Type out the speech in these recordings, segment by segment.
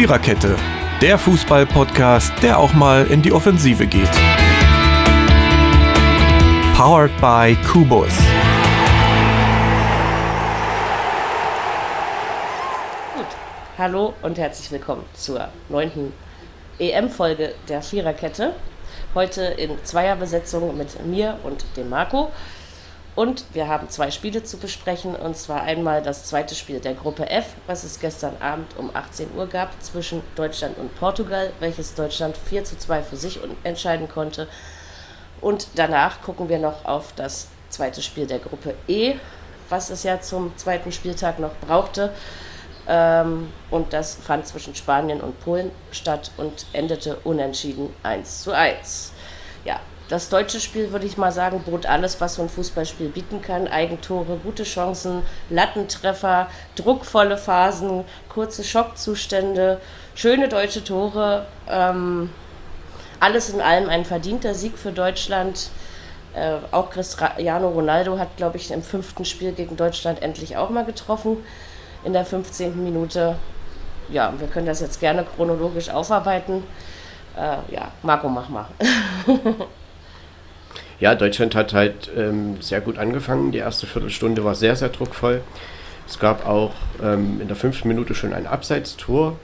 Viererkette, der Fußball-Podcast, der auch mal in die Offensive geht. Powered by Kubus. Gut, hallo und herzlich willkommen zur neunten EM-Folge der Viererkette. Heute in Zweierbesetzung mit mir und dem Marco. Und wir haben zwei Spiele zu besprechen, und zwar einmal das zweite Spiel der Gruppe F, was es gestern Abend um 18 Uhr gab zwischen Deutschland und Portugal, welches Deutschland 4 zu 2 für sich entscheiden konnte. Und danach gucken wir noch auf das zweite Spiel der Gruppe E, was es ja zum zweiten Spieltag noch brauchte. Ähm, und das fand zwischen Spanien und Polen statt und endete unentschieden 1 zu 1. Ja, das deutsche Spiel, würde ich mal sagen, bot alles, was so ein Fußballspiel bieten kann. Eigentore, gute Chancen, Lattentreffer, druckvolle Phasen, kurze Schockzustände, schöne deutsche Tore. Ähm, alles in allem ein verdienter Sieg für Deutschland. Äh, auch Cristiano Ronaldo hat, glaube ich, im fünften Spiel gegen Deutschland endlich auch mal getroffen. In der 15. Minute. Ja, wir können das jetzt gerne chronologisch aufarbeiten. Äh, ja, Marco, mach mal. ja, Deutschland hat halt ähm, sehr gut angefangen. Die erste Viertelstunde war sehr, sehr druckvoll. Es gab auch ähm, in der fünften Minute schon ein Abseitstor.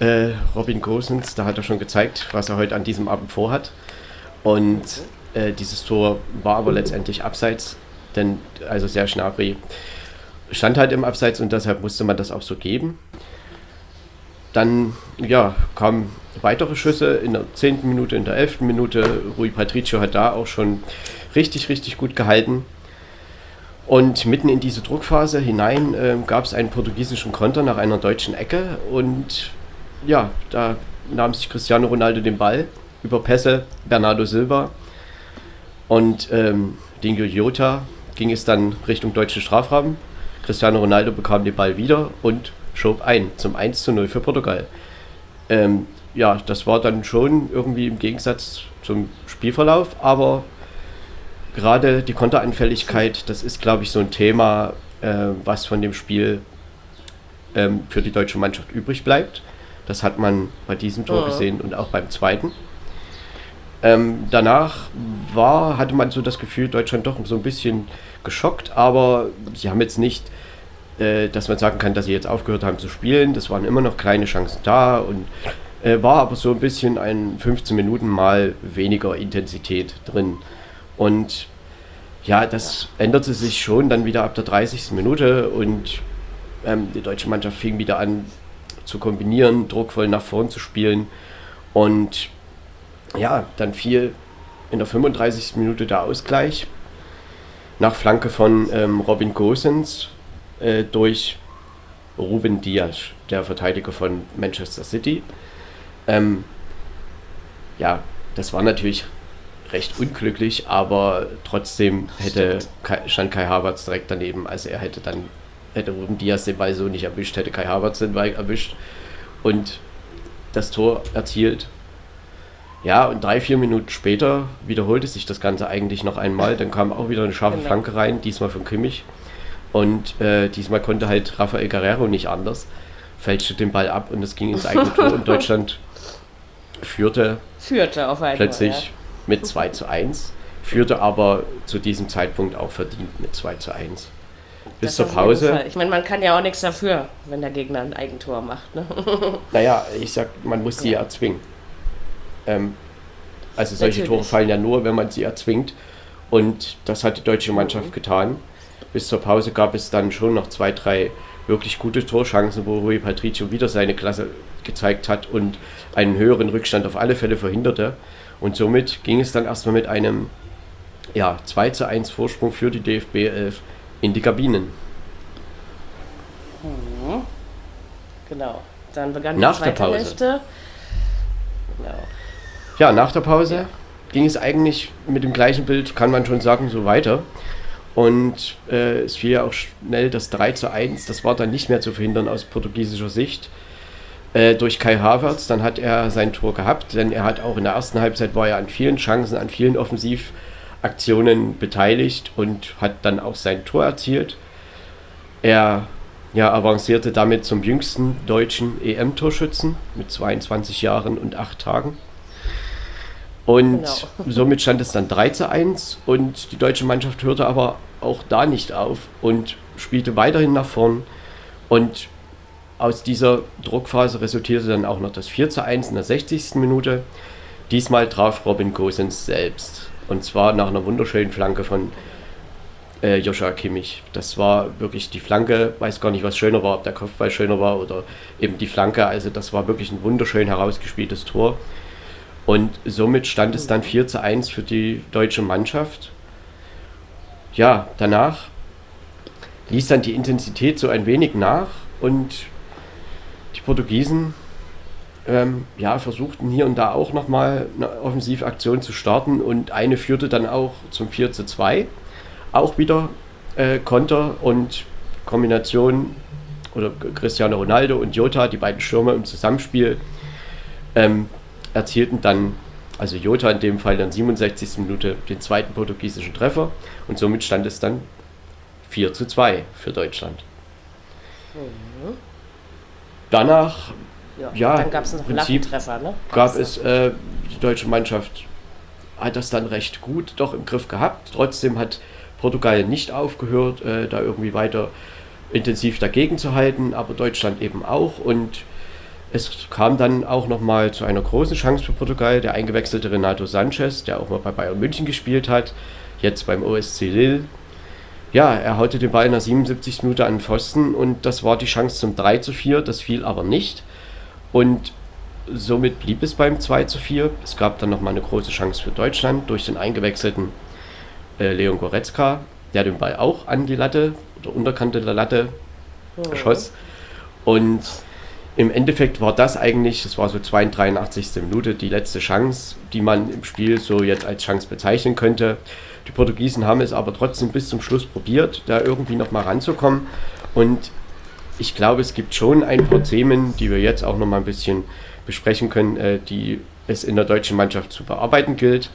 Äh, Robin Gosens, da hat er schon gezeigt, was er heute an diesem Abend vorhat. Und äh, dieses Tor war aber letztendlich abseits, denn also sehr Schnabri stand halt im Abseits und deshalb musste man das auch so geben. Dann ja, kamen weitere Schüsse in der 10. Minute, in der 11. Minute. Rui Patricio hat da auch schon richtig, richtig gut gehalten. Und mitten in diese Druckphase hinein äh, gab es einen portugiesischen Konter nach einer deutschen Ecke. Und ja, da nahm sich Cristiano Ronaldo den Ball über Pässe Bernardo Silva. Und ähm, Dingo Jota ging es dann Richtung deutschen Strafraum. Cristiano Ronaldo bekam den Ball wieder und schob ein zum 1 zu 0 für Portugal. Ähm, ja, das war dann schon irgendwie im Gegensatz zum Spielverlauf, aber gerade die Konteranfälligkeit, das ist, glaube ich, so ein Thema, äh, was von dem Spiel ähm, für die deutsche Mannschaft übrig bleibt. Das hat man bei diesem Tor ja. gesehen und auch beim zweiten. Ähm, danach war, hatte man so das Gefühl, Deutschland doch so ein bisschen geschockt, aber sie haben jetzt nicht äh, dass man sagen kann, dass sie jetzt aufgehört haben zu spielen. Das waren immer noch kleine Chancen da und äh, war aber so ein bisschen ein 15 Minuten mal weniger Intensität drin. Und ja, das änderte sich schon dann wieder ab der 30. Minute und ähm, die deutsche Mannschaft fing wieder an zu kombinieren, druckvoll nach vorn zu spielen. Und ja, dann fiel in der 35. Minute der Ausgleich nach Flanke von ähm, Robin Gosens äh, durch Ruben Diaz, der Verteidiger von Manchester City. Ähm, ja, das war natürlich recht unglücklich, aber trotzdem hätte Kai, stand Kai Havertz direkt daneben. Also er hätte dann, hätte Ruben Diaz den Ball so nicht erwischt, hätte Kai Havertz den Ball erwischt und das Tor erzielt. Ja, und drei, vier Minuten später wiederholte sich das Ganze eigentlich noch einmal. Dann kam auch wieder eine scharfe genau. Flanke rein, diesmal von Kimmich. Und äh, diesmal konnte halt Rafael Guerrero nicht anders. Fälschte den Ball ab und es ging ins eigene Tor und Deutschland führte, führte auf plötzlich ja. mit 2 zu 1. Führte aber zu diesem Zeitpunkt auch verdient mit 2 zu 1. Bis das zur Pause. Ich meine, man kann ja auch nichts dafür, wenn der Gegner ein Eigentor macht. Ne? Naja, ich sag, man muss sie ja. erzwingen. Ähm, also solche Natürlich. Tore fallen ja nur, wenn man sie erzwingt. Und das hat die deutsche Mannschaft mhm. getan bis zur Pause gab es dann schon noch zwei, drei wirklich gute Torchancen, wo Rui Patricio wieder seine Klasse gezeigt hat und einen höheren Rückstand auf alle Fälle verhinderte. Und somit ging es dann erstmal mit einem ja, 2 zu 1 Vorsprung für die DFB 11 in die Kabinen. Mhm. Genau. Dann begann nach die zweite der Pause. Hälfte. Genau. Ja, nach der Pause ja. ging es eigentlich mit dem gleichen Bild, kann man schon sagen, so weiter. Und äh, es fiel ja auch schnell das 3 zu 1. Das war dann nicht mehr zu verhindern aus portugiesischer Sicht. Äh, durch Kai Havertz, dann hat er sein Tor gehabt, denn er hat auch in der ersten Halbzeit war er an vielen Chancen, an vielen Offensivaktionen beteiligt und hat dann auch sein Tor erzielt. Er ja, avancierte damit zum jüngsten deutschen EM-Torschützen mit 22 Jahren und 8 Tagen. Und genau. somit stand es dann 3 zu 1 und die deutsche Mannschaft hörte aber auch da nicht auf und spielte weiterhin nach vorn. Und aus dieser Druckphase resultierte dann auch noch das 4 zu 1 in der 60. Minute. Diesmal traf Robin Gosens selbst. Und zwar nach einer wunderschönen Flanke von äh, Joshua Kimmich. Das war wirklich die Flanke, weiß gar nicht, was schöner war, ob der Kopfball schöner war oder eben die Flanke. Also das war wirklich ein wunderschön herausgespieltes Tor. Und somit stand es dann 4 zu 1 für die deutsche Mannschaft. Ja, danach ließ dann die Intensität so ein wenig nach und die Portugiesen ähm, ja, versuchten hier und da auch nochmal eine Offensivaktion zu starten und eine führte dann auch zum 4 zu 2. Auch wieder äh, Konter und Kombination oder Cristiano Ronaldo und Jota, die beiden Stürmer im Zusammenspiel, ähm, erzielten dann, also Jota in dem Fall dann 67. Minute, den zweiten portugiesischen Treffer und somit stand es dann 4 zu 2 für Deutschland. Mhm. Danach, ja, ja dann gab es noch Prinzip Treffer, ne? Gab es, äh, die deutsche Mannschaft hat das dann recht gut doch im Griff gehabt. Trotzdem hat Portugal nicht aufgehört, äh, da irgendwie weiter intensiv dagegen zu halten, aber Deutschland eben auch. Und es kam dann auch nochmal zu einer großen Chance für Portugal. Der eingewechselte Renato Sanchez, der auch mal bei Bayern München gespielt hat, jetzt beim OSC Lille, ja, er haute den Ball in der 77. Minute an den Pfosten und das war die Chance zum 3 zu 4, das fiel aber nicht. Und somit blieb es beim 2 zu 4. Es gab dann nochmal eine große Chance für Deutschland durch den eingewechselten äh, Leon Goretzka, der den Ball auch an die Latte oder Unterkante der Latte oh. schoss. Und im Endeffekt war das eigentlich, das war so 82. Minute, die letzte Chance, die man im Spiel so jetzt als Chance bezeichnen könnte. Die Portugiesen haben es aber trotzdem bis zum Schluss probiert, da irgendwie nochmal ranzukommen. Und ich glaube, es gibt schon ein paar Themen, die wir jetzt auch nochmal ein bisschen besprechen können, äh, die es in der deutschen Mannschaft zu bearbeiten gilt.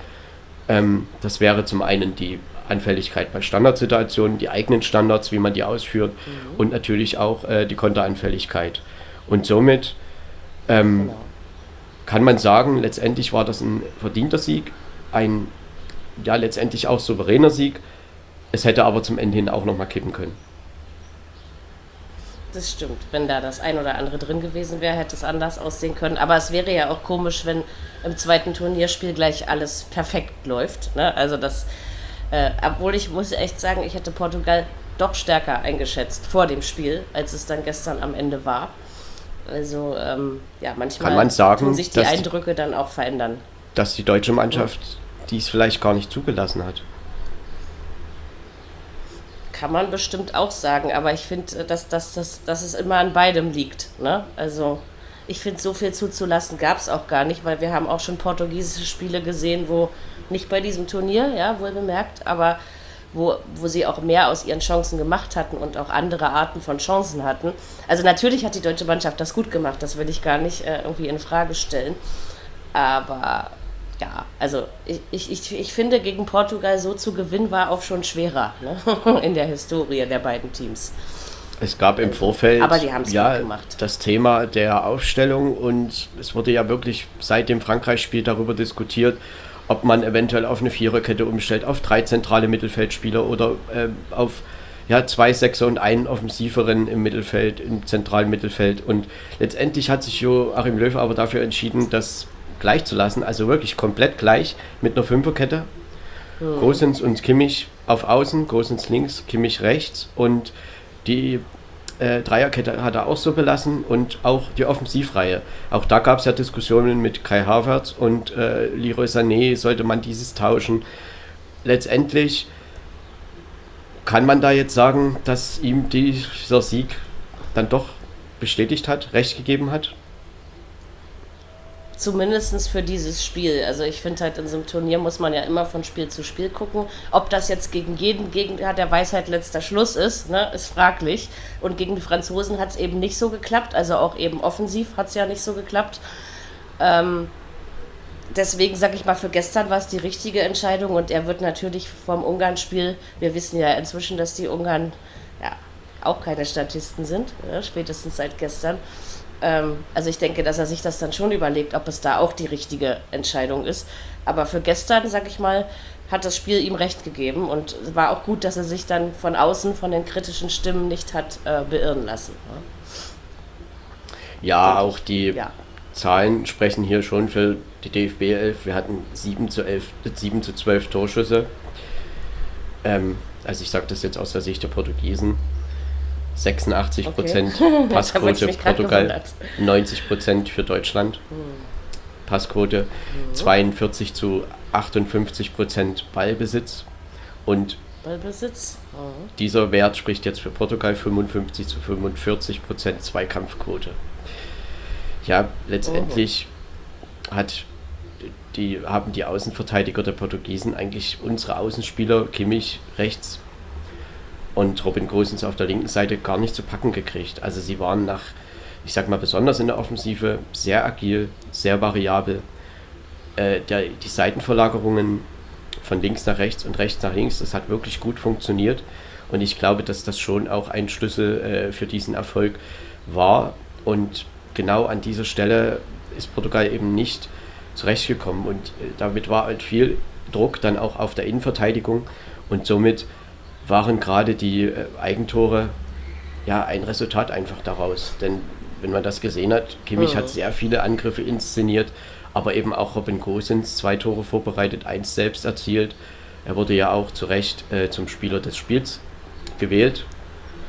Ähm, das wäre zum einen die Anfälligkeit bei Standardsituationen, die eigenen Standards, wie man die ausführt mhm. und natürlich auch äh, die Konteranfälligkeit. Und somit ähm, genau. kann man sagen, letztendlich war das ein verdienter Sieg, ein ja letztendlich auch souveräner Sieg. Es hätte aber zum Ende hin auch nochmal kippen können. Das stimmt. Wenn da das ein oder andere drin gewesen wäre, hätte es anders aussehen können. Aber es wäre ja auch komisch, wenn im zweiten Turnierspiel gleich alles perfekt läuft. Ne? Also das, äh, obwohl ich muss echt sagen, ich hätte Portugal doch stärker eingeschätzt vor dem Spiel, als es dann gestern am Ende war. Also ähm, ja, manchmal Kann man sagen, tun sich die Eindrücke dann auch verändern. Dass die deutsche Mannschaft die es vielleicht gar nicht zugelassen hat. Kann man bestimmt auch sagen, aber ich finde, äh, dass, dass, dass, dass es immer an beidem liegt. Ne? Also ich finde, so viel zuzulassen gab es auch gar nicht, weil wir haben auch schon portugiesische Spiele gesehen, wo nicht bei diesem Turnier, ja, wohl bemerkt, aber wo, wo sie auch mehr aus ihren Chancen gemacht hatten und auch andere Arten von Chancen hatten. Also natürlich hat die deutsche Mannschaft das gut gemacht, das will ich gar nicht äh, irgendwie in Frage stellen. Aber ja, also ich, ich, ich finde, gegen Portugal so zu gewinnen war auch schon schwerer ne? in der Historie der beiden Teams. Es gab im Vorfeld ja, das Thema der Aufstellung und es wurde ja wirklich seit dem Frankreich-Spiel darüber diskutiert, ob man eventuell auf eine Viererkette umstellt, auf drei zentrale Mittelfeldspieler oder äh, auf ja, zwei Sechser und einen Offensiveren im Mittelfeld, im zentralen Mittelfeld. Und letztendlich hat sich Joachim Löw aber dafür entschieden, dass gleich zu lassen, also wirklich komplett gleich mit einer Fünferkette. Mhm. Gosens und Kimmich auf Außen, Gosens links, Kimmich rechts und die äh, Dreierkette hat er auch so belassen und auch die Offensivreihe. Auch da gab es ja Diskussionen mit Kai Havertz und äh, Leroy Sané, sollte man dieses tauschen. Letztendlich kann man da jetzt sagen, dass ihm dieser Sieg dann doch bestätigt hat, recht gegeben hat? Zumindest für dieses Spiel. Also ich finde halt in so einem Turnier muss man ja immer von Spiel zu Spiel gucken. Ob das jetzt gegen jeden Gegner der Weisheit letzter Schluss ist, ne, ist fraglich. Und gegen die Franzosen hat es eben nicht so geklappt. Also auch eben offensiv hat es ja nicht so geklappt. Ähm, deswegen sage ich mal, für gestern war es die richtige Entscheidung und er wird natürlich vom Ungarn-Spiel, wir wissen ja inzwischen, dass die Ungarn ja, auch keine Statisten sind, ja, spätestens seit gestern. Ähm, also ich denke, dass er sich das dann schon überlegt, ob es da auch die richtige Entscheidung ist. Aber für gestern, sag ich mal, hat das Spiel ihm recht gegeben und war auch gut, dass er sich dann von außen, von den kritischen Stimmen nicht hat äh, beirren lassen. Ja, ja auch die ja. Zahlen sprechen hier schon für die DFB 11. Wir hatten 7 zu, 11, 7 zu 12 Torschüsse. Ähm, also ich sage das jetzt aus der Sicht der Portugiesen. 86 okay. Passquote Portugal, 90% für Deutschland. Hm. Passquote, mhm. 42 zu 58% Ballbesitz. Und Ballbesitz. Mhm. dieser Wert spricht jetzt für Portugal 55 zu 45% Zweikampfquote. Ja, letztendlich mhm. hat die, haben die Außenverteidiger der Portugiesen eigentlich unsere Außenspieler Kimmich rechts und Robin Gosens auf der linken Seite gar nicht zu packen gekriegt. Also sie waren nach, ich sag mal besonders in der Offensive, sehr agil, sehr variabel. Äh, der, die Seitenverlagerungen von links nach rechts und rechts nach links, das hat wirklich gut funktioniert. Und ich glaube, dass das schon auch ein Schlüssel äh, für diesen Erfolg war. Und genau an dieser Stelle ist Portugal eben nicht zurechtgekommen. Und äh, damit war halt viel Druck dann auch auf der Innenverteidigung. Und somit waren gerade die äh, Eigentore ja ein Resultat einfach daraus. Denn wenn man das gesehen hat, Kimmich mhm. hat sehr viele Angriffe inszeniert, aber eben auch Robin Gosens zwei Tore vorbereitet, eins selbst erzielt. Er wurde ja auch zu Recht äh, zum Spieler des Spiels gewählt.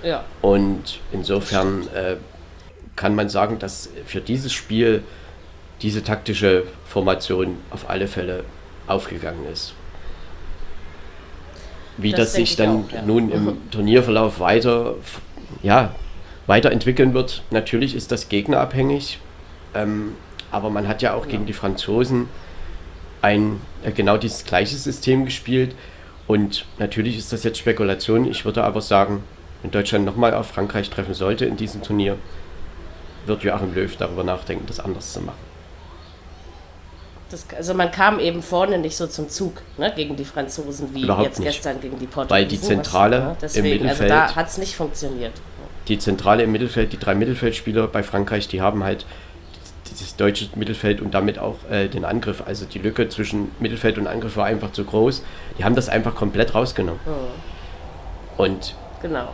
Ja. Und insofern äh, kann man sagen, dass für dieses Spiel diese taktische Formation auf alle Fälle aufgegangen ist. Wie das, das sich dann auch, ja. nun im Turnierverlauf weiter, ja, weiterentwickeln wird, natürlich ist das gegnerabhängig. Ähm, aber man hat ja auch ja. gegen die Franzosen ein äh, genau dieses gleiche System gespielt. Und natürlich ist das jetzt Spekulation. Ich würde aber sagen, wenn Deutschland nochmal auf Frankreich treffen sollte in diesem Turnier, wird Joachim Löw darüber nachdenken, das anders zu machen. Das, also man kam eben vorne nicht so zum Zug ne, gegen die Franzosen wie Überhaupt jetzt nicht. gestern gegen die Portugiesen. Weil die Zentrale was, ne, deswegen, im Mittelfeld... Also da hat es nicht funktioniert. Die Zentrale im Mittelfeld, die drei Mittelfeldspieler bei Frankreich, die haben halt dieses deutsche Mittelfeld und damit auch äh, den Angriff. Also die Lücke zwischen Mittelfeld und Angriff war einfach zu groß. Die haben das einfach komplett rausgenommen. Oh. Und genau.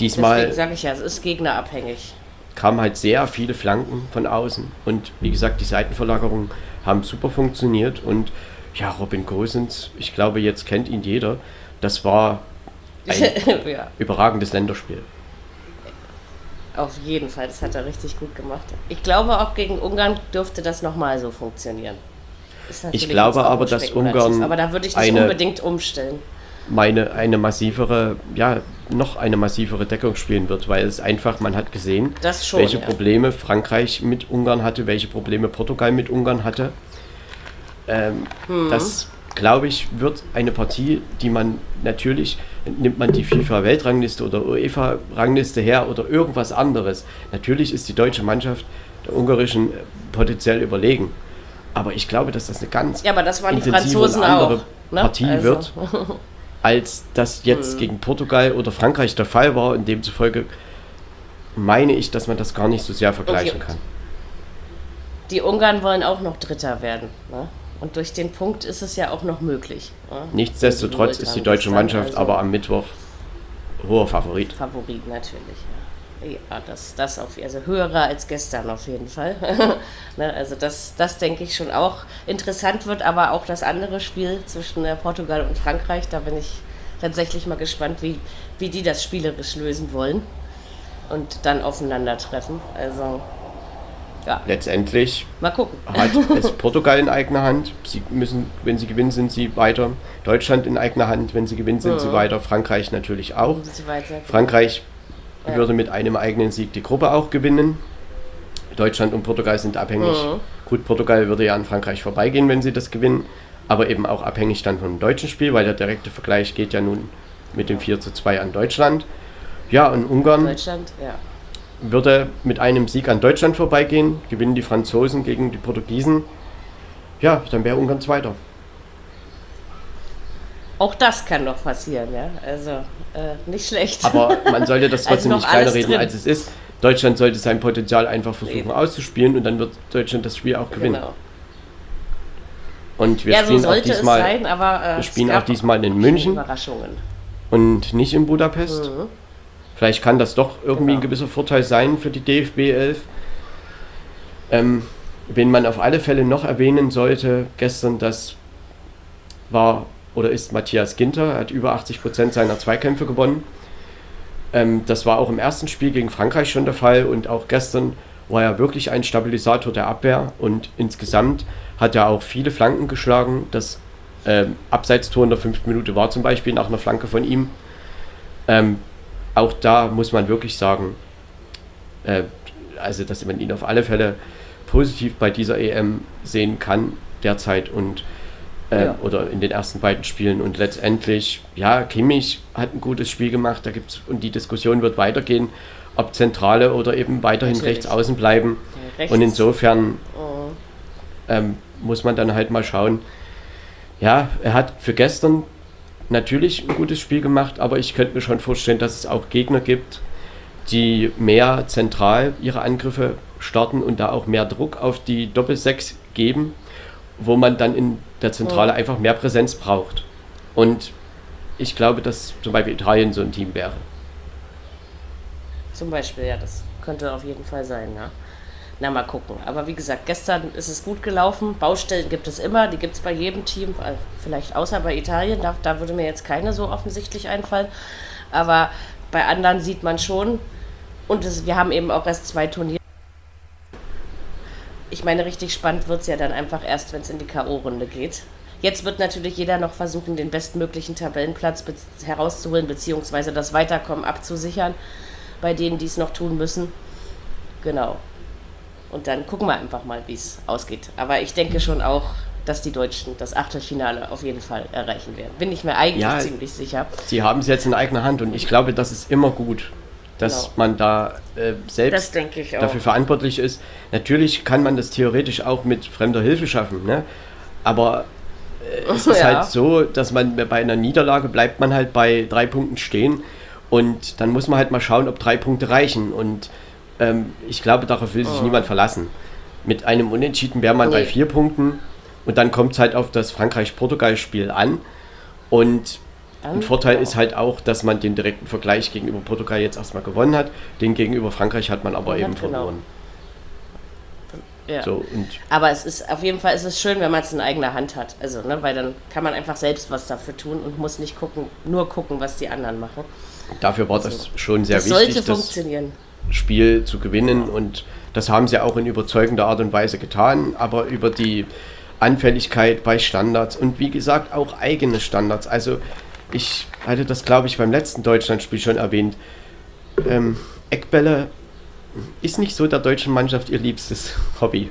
diesmal... Deswegen sage ich ja, es ist gegnerabhängig. Kamen halt sehr viele Flanken von außen. Und wie gesagt, die Seitenverlagerungen haben super funktioniert. Und ja, Robin Gosens, ich glaube, jetzt kennt ihn jeder. Das war ein ja. überragendes Länderspiel. Auf jeden Fall, das hat er richtig gut gemacht. Ich glaube, auch gegen Ungarn dürfte das nochmal so funktionieren. Ich glaube aber, dass Ungarn. Aber da würde ich nicht eine, unbedingt umstellen. Meine, eine massivere, ja, noch eine massivere Deckung spielen wird, weil es einfach, man hat gesehen, schon, welche ja. Probleme Frankreich mit Ungarn hatte, welche Probleme Portugal mit Ungarn hatte. Ähm, mhm. Das, glaube ich, wird eine Partie, die man natürlich, nimmt man die FIFA-Weltrangliste oder UEFA-Rangliste her oder irgendwas anderes. Natürlich ist die deutsche Mannschaft der ungarischen äh, potenziell überlegen. Aber ich glaube, dass das eine ganz ja, aber das waren die Franzosen andere auch, ne? Partie also. wird, als das jetzt mhm. gegen Portugal oder Frankreich der Fall war. Und demzufolge meine ich, dass man das gar nicht so sehr vergleichen okay. kann. Die Ungarn wollen auch noch Dritter werden. Ne? Und durch den Punkt ist es ja auch noch möglich. Ja? Nichtsdestotrotz ist die deutsche Mannschaft also aber am Mittwoch hoher Favorit. Favorit natürlich, ja. Ja, das, das auf, also höherer als gestern auf jeden Fall. ne, also das, das denke ich schon auch interessant wird, aber auch das andere Spiel zwischen äh, Portugal und Frankreich, da bin ich tatsächlich mal gespannt, wie, wie die das spielerisch lösen wollen und dann aufeinandertreffen. Also ja. Letztendlich Mal gucken. hat es Portugal in eigener Hand. Sie müssen, wenn sie gewinnen, sind sie weiter. Deutschland in eigener Hand, wenn sie gewinnen, sind mhm. sie weiter. Frankreich natürlich auch. Frankreich ja. würde mit einem eigenen Sieg die Gruppe auch gewinnen. Deutschland und Portugal sind abhängig. Mhm. Gut, Portugal würde ja an Frankreich vorbeigehen, wenn sie das gewinnen, aber eben auch abhängig dann vom deutschen Spiel, weil der direkte Vergleich geht ja nun mit dem 4 zu 2 an Deutschland. Ja, und Ungarn. Deutschland, ja würde mit einem Sieg an Deutschland vorbeigehen, gewinnen die Franzosen gegen die Portugiesen. Ja, dann wäre Ungarn Zweiter. Auch das kann noch passieren, ja. Also äh, nicht schlecht. Aber man sollte das Also trotzdem noch nicht kleiner reden, drin. als es ist. Deutschland sollte sein Potenzial einfach versuchen Eben. auszuspielen und dann wird Deutschland das Spiel auch gewinnen. genau. Und wir Ja, so spielen auch sollte es diesmal sein, aber äh, wir spielen auch diesmal in München und nicht in Budapest. Mhm. Vielleicht kann das doch irgendwie Genau. ein gewisser Vorteil sein für die DFB 11. Ähm, wen man auf alle Fälle noch erwähnen sollte, gestern, das war oder ist Matthias Ginter, er hat über 80 Prozent seiner Zweikämpfe gewonnen. Ähm, das war auch im ersten Spiel gegen Frankreich schon der Fall und auch gestern war er wirklich ein Stabilisator der Abwehr und insgesamt hat er auch viele Flanken geschlagen. Das ähm, Abseitstor in der fünften Minute war zum Beispiel nach einer Flanke von ihm. Ähm, auch da muss man wirklich sagen, äh, also dass man ihn auf alle Fälle positiv bei dieser EM sehen kann derzeit und äh, Ja. oder in den ersten beiden Spielen und letztendlich, ja, Kimmich hat ein gutes Spiel gemacht, da gibt's und die Diskussion wird weitergehen, ob Zentrale oder eben weiterhin Natürlich. rechts außen bleiben Ja, rechts. und insofern Oh. ähm, muss man dann halt mal schauen. Ja, er hat für gestern natürlich ein gutes Spiel gemacht, aber ich könnte mir schon vorstellen, dass es auch Gegner gibt, die mehr zentral ihre Angriffe starten und da auch mehr Druck auf die Doppelsechs geben, wo man dann in der Zentrale Ja. einfach mehr Präsenz braucht. Und ich glaube, dass zum Beispiel Italien so ein Team wäre. Zum Beispiel, ja, das könnte auf jeden Fall sein, ja. Na, mal gucken. Aber wie gesagt, gestern ist es gut gelaufen. Baustellen gibt es immer, die gibt es bei jedem Team, äh, vielleicht außer bei Italien, da, da würde mir jetzt keine so offensichtlich einfallen. Aber bei anderen sieht man schon, und es, wir haben eben auch erst zwei Turniere. Ich meine, richtig spannend wird es ja dann einfach erst, wenn es in die K.O.-Runde geht. Jetzt wird natürlich jeder noch versuchen, den bestmöglichen Tabellenplatz be herauszuholen, beziehungsweise das Weiterkommen abzusichern bei denen, die es noch tun müssen. Genau. Und dann gucken wir einfach mal, wie es ausgeht. Aber ich denke schon auch, dass die Deutschen das Achtelfinale auf jeden Fall erreichen werden. Bin ich mir eigentlich Ja. ziemlich sicher. Sie haben es jetzt in eigener Hand und ich glaube, das ist immer gut, dass Genau. man da äh, selbst dafür verantwortlich ist. Natürlich kann man das theoretisch auch mit fremder Hilfe schaffen, ne? aber äh, es ist Ja. halt so, dass man bei einer Niederlage bleibt man halt bei drei Punkten stehen und dann muss man halt mal schauen, ob drei Punkte reichen und ähm, ich glaube, darauf will sich niemand verlassen. Mit einem Unentschieden wäre man bei Oh. Nee. vier Punkten und dann kommt es halt auf das Frankreich-Portugal-Spiel an und ein Vorteil ist halt auch, dass man den direkten Vergleich gegenüber Portugal jetzt erstmal gewonnen hat. Den gegenüber Frankreich hat man aber Ja, eben genau. verloren. Ja. So, Aber es ist auf jeden Fall ist es schön, wenn man es in eigener Hand hat. Also, ne, weil dann kann man einfach selbst was dafür tun und muss nicht gucken, nur gucken, was die anderen machen. dafür war das schon sehr Also, das sollte wichtig, das. Spiel zu gewinnen. Und das haben sie auch in überzeugender Art und Weise getan. Aber über die Anfälligkeit bei Standards und wie gesagt auch eigene Standards. Also ich hatte das, glaube ich, beim letzten Deutschlandspiel schon erwähnt. Ähm, Eckbälle ist nicht so der deutschen Mannschaft ihr liebstes Hobby.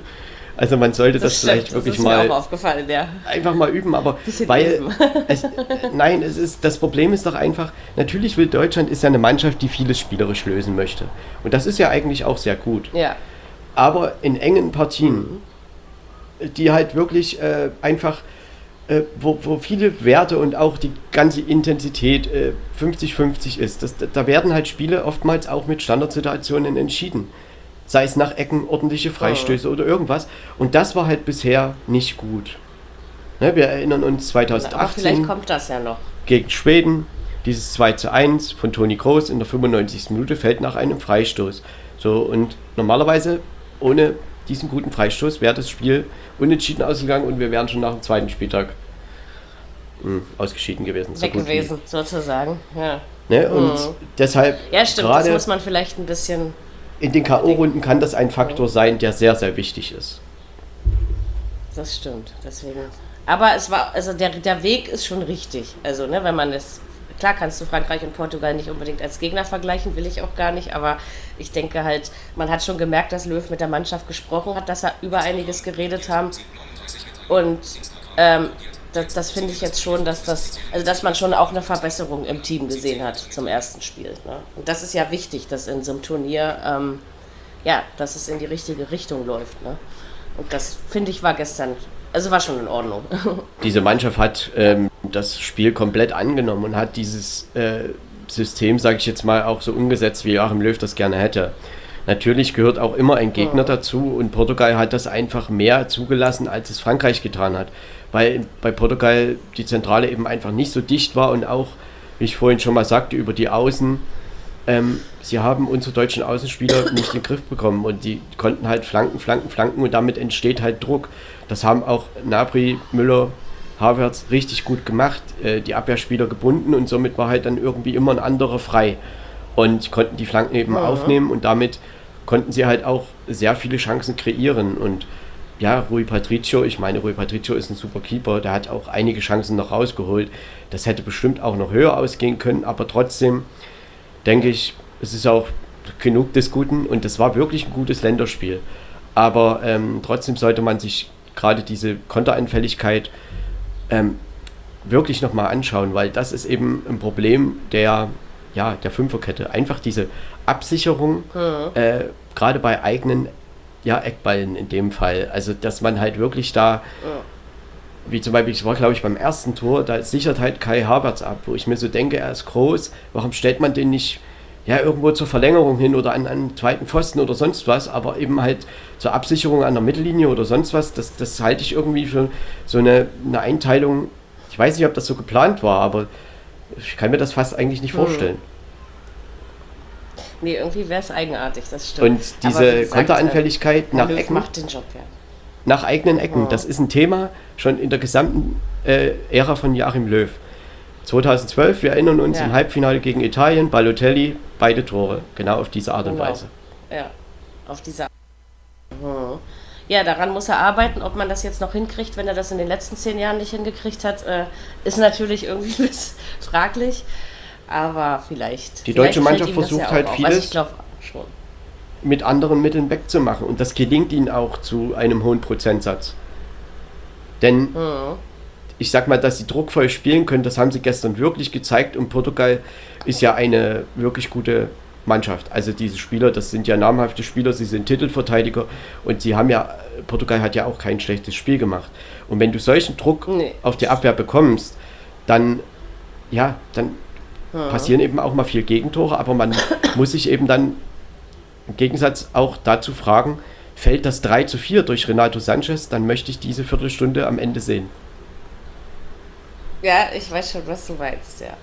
Also man sollte das, stimmt, vielleicht wirklich das ist mal mir auch aufgefallen, ja. einfach mal üben, aber weil üben. es, nein, es ist das Problem ist doch einfach, natürlich will Deutschland ist ja eine Mannschaft, die vieles spielerisch lösen möchte und das ist ja eigentlich auch sehr gut, Ja, aber in engen Partien, die halt wirklich äh, einfach äh, wo, wo viele Werte und auch die ganze Intensität äh, 50-50 ist. Das, da werden halt Spiele oftmals auch mit Standardsituationen entschieden. Sei es nach Ecken, ordentliche Freistöße oder irgendwas. Und das war halt bisher nicht gut. Ne, wir erinnern uns aber vielleicht 2018 kommt das ja noch. gegen Schweden. Dieses 2 zu 1 von Toni Kroos in der 95. Minute fällt nach einem Freistoß. So, und normalerweise ohne diesen guten Freistoß wäre das Spiel unentschieden ausgegangen und wir wären schon nach dem zweiten Spieltag mh, ausgeschieden gewesen. so Weg wie. gewesen, sozusagen. Ja. Ne? Und Mhm. deshalb, ja, stimmt, das muss man vielleicht ein bisschen. in den K.O.-Runden kann das ein Faktor sein, der sehr, sehr wichtig ist. Das stimmt, deswegen. Aber es war, also der, der Weg ist schon richtig. Also, ne, wenn man das. Klar kannst du Frankreich und Portugal nicht unbedingt als Gegner vergleichen, will ich auch gar nicht, aber ich denke halt, man hat schon gemerkt, dass Löw mit der Mannschaft gesprochen hat, dass er über einiges geredet haben. Und ähm, das, das finde ich jetzt schon, dass das, also dass man schon auch eine Verbesserung im Team gesehen hat zum ersten Spiel. Ne? Und das ist ja wichtig, dass in so einem Turnier, ähm, ja, dass es in die richtige Richtung läuft. Ne? Und das finde ich war gestern Also war schon in Ordnung. Diese Mannschaft hat ähm, das Spiel komplett angenommen und hat dieses äh, System, sage ich jetzt mal, auch so umgesetzt, wie Joachim Löw das gerne hätte. Natürlich gehört auch immer ein Gegner dazu und Portugal hat das einfach mehr zugelassen, als es Frankreich getan hat. Weil bei Portugal die Zentrale eben einfach nicht so dicht war und auch, wie ich vorhin schon mal sagte, über die Außen ähm, sie haben unsere deutschen Außenspieler nicht in den Griff bekommen und die konnten halt flanken, flanken, flanken und damit entsteht halt Druck. Das haben auch Nabri, Müller, Havertz richtig gut gemacht, äh, die Abwehrspieler gebunden und somit war halt dann irgendwie immer ein anderer frei und konnten die Flanken eben ja. aufnehmen und damit konnten sie halt auch sehr viele Chancen kreieren und ja, Rui Patricio, ich meine, Rui Patricio ist ein super Keeper, der hat auch einige Chancen noch rausgeholt. Das hätte bestimmt auch noch höher ausgehen können, aber trotzdem denke ich, es ist auch genug des Guten und es war wirklich ein gutes Länderspiel. Aber ähm, trotzdem sollte man sich gerade diese Konteranfälligkeit ähm, wirklich nochmal anschauen, weil das ist eben ein Problem der, ja, der Fünferkette. Einfach diese Absicherung, mhm. äh, gerade bei eigenen ja, Eckballen in dem Fall. Also, dass man halt wirklich da, mhm. wie zum Beispiel, ich war glaube ich beim ersten Tor, da sichert halt Kai Havertz ab, wo ich mir so denke, er ist groß, warum stellt man den nicht ja, irgendwo zur Verlängerung hin oder an einen zweiten Pfosten oder sonst was, aber eben halt zur Absicherung an der Mittellinie oder sonst was, das, das halte ich irgendwie für so eine, eine Einteilung. Ich weiß nicht, ob das so geplant war, aber ich kann mir das fast eigentlich nicht hm. vorstellen. Nee, irgendwie wäre es eigenartig, das stimmt. Und diese gesagt, Konteranfälligkeit äh, nach Ecken. macht den Job ja. Nach eigenen Ecken, oh. das ist ein Thema schon in der gesamten äh, Ära von Joachim Löw. 2012, wir erinnern uns ja. im Halbfinale gegen Italien, Balotelli, beide Tore, genau auf diese Art und genau. Weise. Ja, auf diese Art. Hm. Ja, daran muss er arbeiten. Ob man das jetzt noch hinkriegt, wenn er das in den letzten zehn Jahren nicht hingekriegt hat, äh, ist natürlich irgendwie fraglich. Aber vielleicht. Die deutsche vielleicht Mannschaft versucht ja halt vieles. Also ich glaube schon. Mit anderen Mitteln wegzumachen. Und das gelingt ihnen auch zu einem hohen Prozentsatz. Denn mhm ich sag mal, dass sie druckvoll spielen können, das haben sie gestern wirklich gezeigt und Portugal ist ja eine wirklich gute Mannschaft. Also diese Spieler, das sind ja namhafte Spieler, sie sind Titelverteidiger und sie haben ja, Portugal hat ja auch kein schlechtes Spiel gemacht. Und wenn du solchen Druck nee. auf die Abwehr bekommst, dann, ja, dann ja. passieren eben auch mal vier Gegentore, aber man muss sich eben dann im Gegensatz auch dazu fragen, fällt das 3 zu 4 durch Renato Sanchez, dann möchte ich diese Viertelstunde am Ende sehen. Ja, ich weiß schon, was du meinst, ja.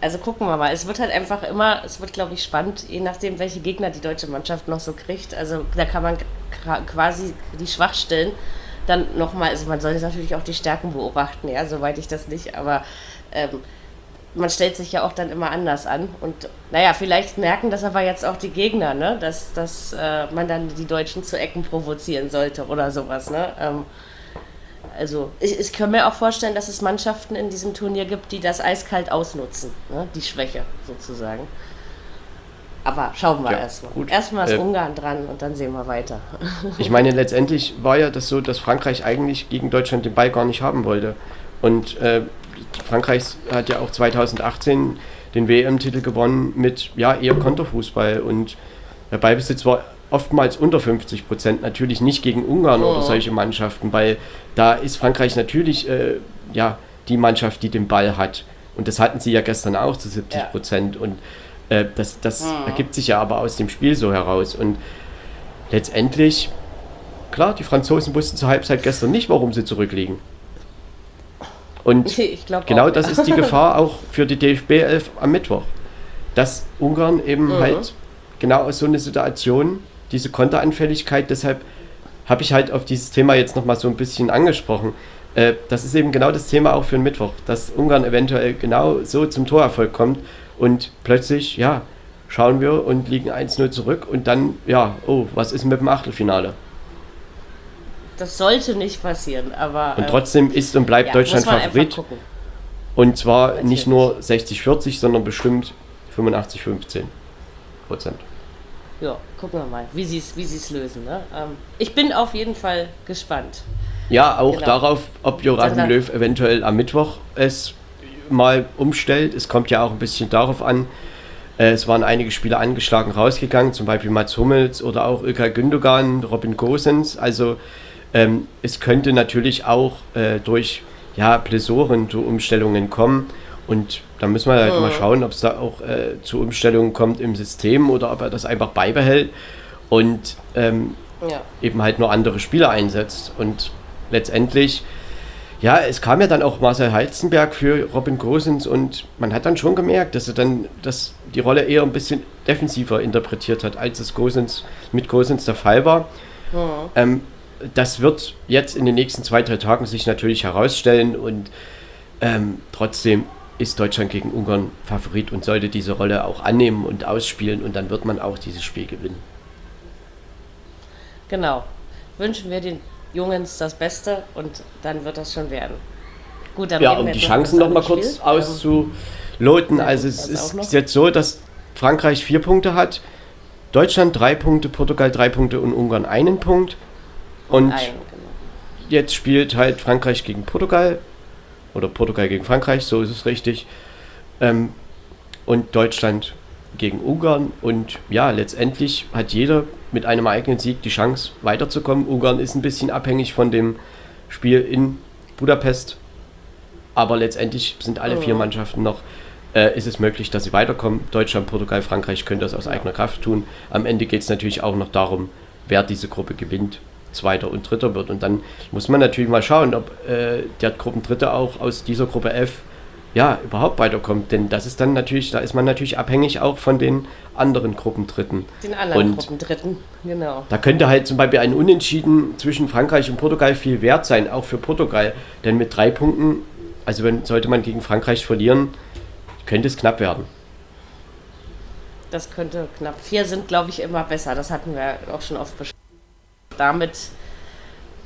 Also gucken wir mal. Es wird halt einfach immer, es wird, glaube ich, spannend, je nachdem, welche Gegner die deutsche Mannschaft noch so kriegt. Also da kann man quasi die Schwachstellen dann nochmal, also man sollte natürlich auch die Stärken beobachten, ja, soweit ich das nicht, aber ähm, man stellt sich ja auch dann immer anders an. Und naja, vielleicht merken das aber jetzt auch die Gegner, ne? dass, dass äh, man dann die Deutschen zu Ecken provozieren sollte oder sowas. Ne? Ähm, also ich, ich kann mir auch vorstellen, dass es Mannschaften in diesem Turnier gibt, die das eiskalt ausnutzen, ne? die Schwäche sozusagen. Aber schauen wir ja, erstmal. Erstmal ist äh, Ungarn dran und dann sehen wir weiter. ich meine, letztendlich war ja das so, dass Frankreich eigentlich gegen Deutschland den Ball gar nicht haben wollte. Und äh, Frankreich hat ja auch 2018 den WM-Titel gewonnen mit ja eher Konterfußball und der Ballbesitz war oftmals unter 50 Prozent, natürlich nicht gegen Ungarn oh. oder solche Mannschaften, weil da ist Frankreich natürlich äh, ja, die Mannschaft, die den Ball hat. Und das hatten sie ja gestern auch zu 70 Prozent. Ja. Und äh, das, das oh. ergibt sich ja aber aus dem Spiel so heraus. Und letztendlich, klar, die Franzosen wussten zur Halbzeit gestern nicht, warum sie zurückliegen. Und genau auch, das ja. ist die Gefahr auch für die DFB 11 am Mittwoch. Dass Ungarn eben mhm. halt genau aus so einer Situation diese Konteranfälligkeit. Deshalb habe ich halt auf dieses Thema jetzt nochmal so ein bisschen angesprochen. Äh, das ist eben genau das Thema auch für den Mittwoch, dass Ungarn eventuell genau so zum Torerfolg kommt und plötzlich, ja, schauen wir und liegen 1-0 zurück und dann, ja, oh, was ist mit dem Achtelfinale? Das sollte nicht passieren, aber. Und trotzdem ist und bleibt ja, Deutschland Favorit. Und zwar Natürlich. nicht nur 60-40, sondern bestimmt 85-15 Prozent ja, gucken wir mal, wie sie es wie lösen. Ne? Ähm, ich bin auf jeden Fall gespannt. Ja, auch genau. darauf, ob Joachim Löw eventuell am Mittwoch es mal umstellt. Es kommt ja auch ein bisschen darauf an, äh, es waren einige Spieler angeschlagen rausgegangen, zum Beispiel Mats Hummels oder auch Ilkay Gündogan, Robin Gosens. Also Ähm, es könnte natürlich auch äh, durch ja, Blessoren zu Umstellungen kommen. Und da müssen wir halt mhm. mal schauen, ob es da auch äh, zu Umstellungen kommt im System oder ob er das einfach beibehält und ähm, ja. eben halt nur andere Spieler einsetzt. Und letztendlich, ja, es kam ja dann auch Marcel Heizenberg für Robin Gosens und man hat dann schon gemerkt, dass er dann dass die Rolle eher ein bisschen defensiver interpretiert hat, als es Gosens, mit Gosens der Fall war. Mhm. Ähm, das wird jetzt in den nächsten zwei, drei Tagen sich natürlich herausstellen und ähm, trotzdem ist Deutschland gegen Ungarn Favorit und sollte diese Rolle auch annehmen und ausspielen und dann wird man auch dieses Spiel gewinnen. Genau. Wünschen wir den Jungens das Beste und dann wird das schon werden. Gut, dann ja, um die Chancen noch mal kurz Spiel. auszuloten. Ja, also es ist jetzt so, dass Frankreich vier Punkte hat, Deutschland drei Punkte, Portugal drei Punkte und Ungarn einen Punkt. Und Ein, genau. jetzt spielt halt Frankreich gegen Portugal oder Portugal gegen Frankreich, so ist es richtig. Ähm, und Deutschland gegen Ungarn. Und ja, letztendlich hat jeder mit einem eigenen Sieg die Chance weiterzukommen. Ungarn ist ein bisschen abhängig von dem Spiel in Budapest. Aber letztendlich sind alle vier Mannschaften noch, äh, ist es möglich, dass sie weiterkommen. Deutschland, Portugal, Frankreich können das aus eigener Kraft tun. Am Ende geht es natürlich auch noch darum, wer diese Gruppe gewinnt. Zweiter und Dritter wird. Und dann muss man natürlich mal schauen, ob äh, der Gruppendritte auch aus dieser Gruppe F ja überhaupt weiterkommt. Denn das ist dann natürlich, da ist man natürlich abhängig auch von den anderen Gruppendritten. Den anderen und Gruppendritten, genau. Da könnte halt zum Beispiel ein Unentschieden zwischen Frankreich und Portugal viel wert sein, auch für Portugal. Denn mit drei Punkten, also wenn sollte man gegen Frankreich verlieren, könnte es knapp werden. Das könnte knapp. Vier sind, glaube ich, immer besser. Das hatten wir auch schon oft besprochen damit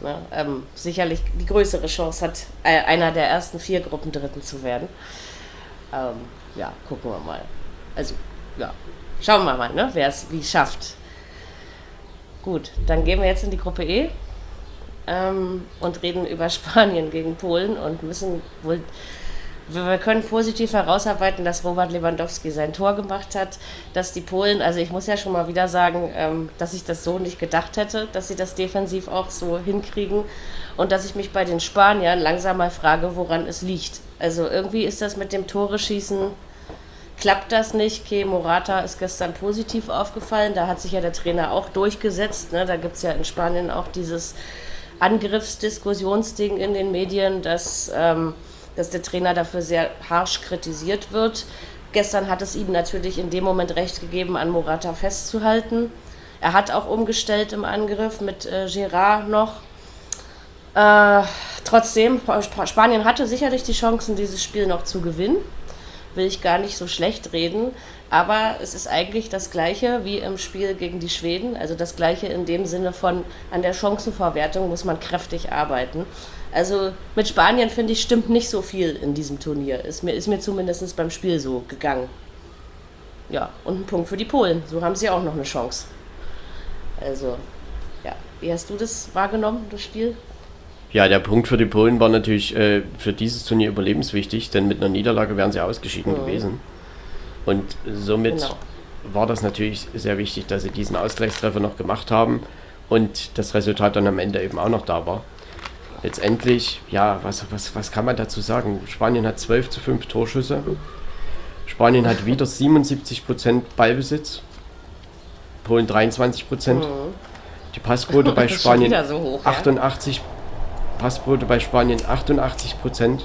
ne, ähm, sicherlich die größere Chance hat, äh, einer der ersten vier Gruppendritten zu werden. Ähm, ja, gucken wir mal. Also, ja, schauen wir mal, ne, wer es wie schafft. Gut, dann gehen wir jetzt in die Gruppe E ähm, und reden über Spanien gegen Polen und müssen wohl wir können positiv herausarbeiten, dass Robert Lewandowski sein Tor gemacht hat, dass die Polen, also ich muss ja schon mal wieder sagen, ähm, dass ich das so nicht gedacht hätte, dass sie das defensiv auch so hinkriegen und dass ich mich bei den Spaniern langsam mal frage, woran es liegt. Also irgendwie ist das mit dem Tore schießen, klappt das nicht. Ke Morata ist gestern positiv aufgefallen, da hat sich ja der Trainer auch durchgesetzt. Ne? Da gibt es ja in Spanien auch dieses Angriffsdiskussionsding in den Medien, dass... Ähm, dass der Trainer dafür sehr harsch kritisiert wird. Gestern hat es ihm natürlich in dem Moment recht gegeben, an Morata festzuhalten. Er hat auch umgestellt im Angriff mit äh, Gerard noch. Äh, trotzdem, Spanien hatte sicherlich die Chancen, dieses Spiel noch zu gewinnen. Will ich gar nicht so schlecht reden. Aber es ist eigentlich das Gleiche wie im Spiel gegen die Schweden. Also das Gleiche in dem Sinne von, an der Chancenverwertung muss man kräftig arbeiten. Also mit Spanien finde ich stimmt nicht so viel in diesem Turnier. Ist mir, ist mir zumindest beim Spiel so gegangen. Ja, und ein Punkt für die Polen. So haben sie auch noch eine Chance. Also, ja. Wie hast du das wahrgenommen, das Spiel? Ja, der Punkt für die Polen war natürlich äh, für dieses Turnier überlebenswichtig, denn mit einer Niederlage wären sie ausgeschieden mhm. gewesen. Und somit genau. war das natürlich sehr wichtig, dass sie diesen Ausgleichstreffer noch gemacht haben und das Resultat dann am Ende eben auch noch da war letztendlich, ja, was, was, was kann man dazu sagen? Spanien hat 12 zu 5 Torschüsse. Spanien hat wieder 77% Ballbesitz. Polen 23%. Mhm. Die Passquote bei Spanien so hoch, 88. Ja? Passquote bei Spanien 88%.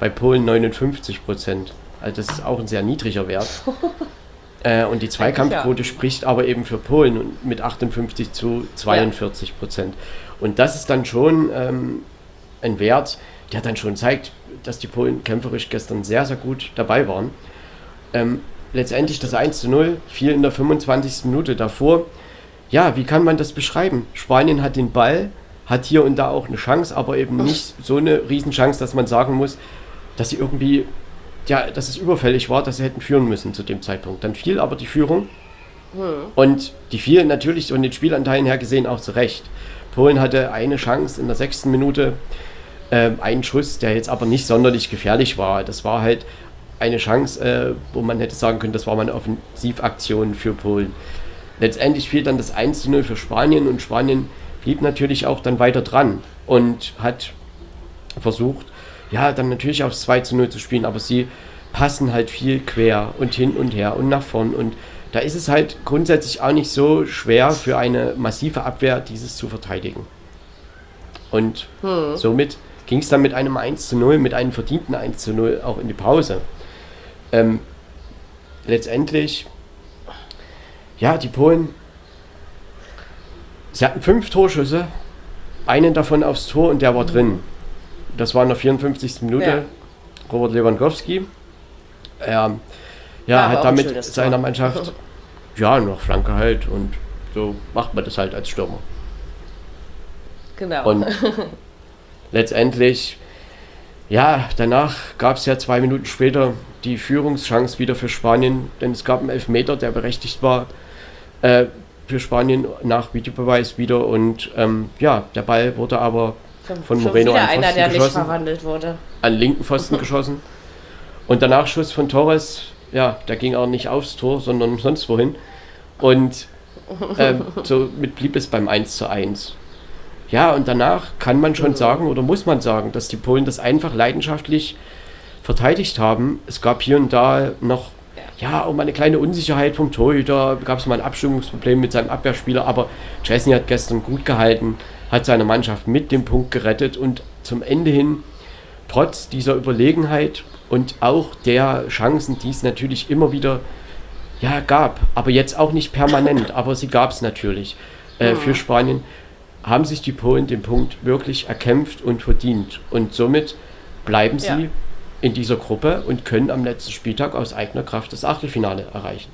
Bei Polen 59%. Also das ist auch ein sehr niedriger Wert. äh, und die Zweikampfquote ja. spricht aber eben für Polen mit 58 zu 42 Prozent. Ja. Und das ist dann schon ähm, ein Wert, der dann schon zeigt, dass die Polen kämpferisch gestern sehr, sehr gut dabei waren. Ähm, letztendlich das 1 zu 0 fiel in der 25. Minute davor. Ja, wie kann man das beschreiben? Spanien hat den Ball, hat hier und da auch eine Chance, aber eben nicht so eine Riesenchance, dass man sagen muss, dass sie irgendwie, ja, dass es überfällig war, dass sie hätten führen müssen zu dem Zeitpunkt. Dann fiel aber die Führung hm. und die fiel natürlich von den Spielanteilen her gesehen auch zurecht. Polen hatte eine Chance in der sechsten Minute, äh, einen Schuss, der jetzt aber nicht sonderlich gefährlich war. Das war halt eine Chance, äh, wo man hätte sagen können, das war mal eine Offensivaktion für Polen. Letztendlich fiel dann das 1 0 für Spanien und Spanien blieb natürlich auch dann weiter dran und hat versucht, ja, dann natürlich aufs 2 zu 0 zu spielen, aber sie passen halt viel quer und hin und her und nach vorn und da ist es halt grundsätzlich auch nicht so schwer für eine massive Abwehr, dieses zu verteidigen. Und hm. somit ging es dann mit einem 1 zu 0, mit einem verdienten 1 zu 0 auch in die Pause. Ähm, letztendlich, ja, die Polen, sie hatten fünf Torschüsse, einen davon aufs Tor und der war drin. Das war in der 54. Minute ja. Robert Lewandowski. Er ja, hat damit seiner Mannschaft ja noch Flanke halt und so macht man das halt als Stürmer. Genau. Und letztendlich, ja, danach gab es ja zwei Minuten später die Führungschance wieder für Spanien, denn es gab einen Elfmeter, der berechtigt war äh, für Spanien nach Videobeweis wieder und ähm, ja, der Ball wurde aber von Moreno an einer, der geschossen, nicht verwandelt wurde. An linken Pfosten geschossen. Und der Nachschuss von Torres, ja, der ging auch nicht aufs Tor, sondern sonst wohin. Und ähm, somit blieb es beim 1 zu 1. Ja, und danach kann man schon sagen oder muss man sagen, dass die Polen das einfach leidenschaftlich verteidigt haben. Es gab hier und da noch ja, um eine kleine Unsicherheit vom Torhüter, gab es mal ein Abstimmungsproblem mit seinem Abwehrspieler, aber Chesney hat gestern gut gehalten, hat seine Mannschaft mit dem Punkt gerettet und zum Ende hin, trotz dieser Überlegenheit und auch der Chancen, die es natürlich immer wieder ja, gab, aber jetzt auch nicht permanent, aber sie gab es natürlich äh, für Spanien, haben sich die Polen den Punkt wirklich erkämpft und verdient. Und somit bleiben sie ja. in dieser Gruppe und können am letzten Spieltag aus eigener Kraft das Achtelfinale erreichen.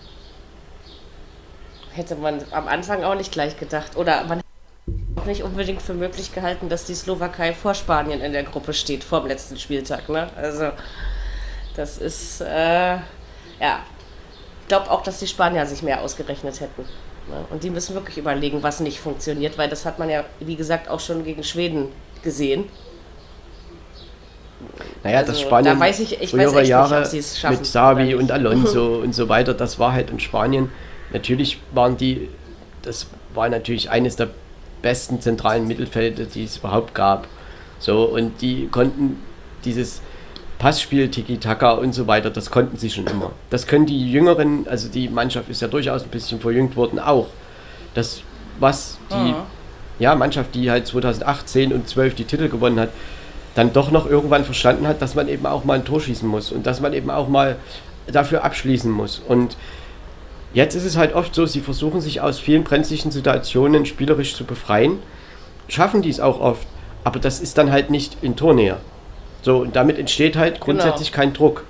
Hätte man am Anfang auch nicht gleich gedacht. Oder man hätte auch nicht unbedingt für möglich gehalten, dass die Slowakei vor Spanien in der Gruppe steht, vor dem letzten Spieltag. Ne? Also, das ist, äh, ja, ich glaube auch, dass die Spanier sich mehr ausgerechnet hätten. Ne? Und die müssen wirklich überlegen, was nicht funktioniert, weil das hat man ja, wie gesagt, auch schon gegen Schweden gesehen. Naja, also, das Spanien da weiß ich, ich frühere weiß Jahre nicht, mit Savi und Alonso und so weiter, das war halt in Spanien. Natürlich waren die, das war natürlich eines der besten zentralen Mittelfelder, die es überhaupt gab. So, und die konnten dieses Passspiel, Tiki-Taka und so weiter, das konnten sie schon immer. Das können die Jüngeren, also die Mannschaft ist ja durchaus ein bisschen verjüngt worden, auch. Das, was die mhm. ja, Mannschaft, die halt 2018 und 12 die Titel gewonnen hat, dann doch noch irgendwann verstanden hat, dass man eben auch mal ein Tor schießen muss und dass man eben auch mal dafür abschließen muss. Und jetzt ist es halt oft so, sie versuchen sich aus vielen brenzlichen Situationen spielerisch zu befreien, schaffen dies auch oft, aber das ist dann halt nicht in Tornähe. So, und damit entsteht halt genau. grundsätzlich genau. kein Druck.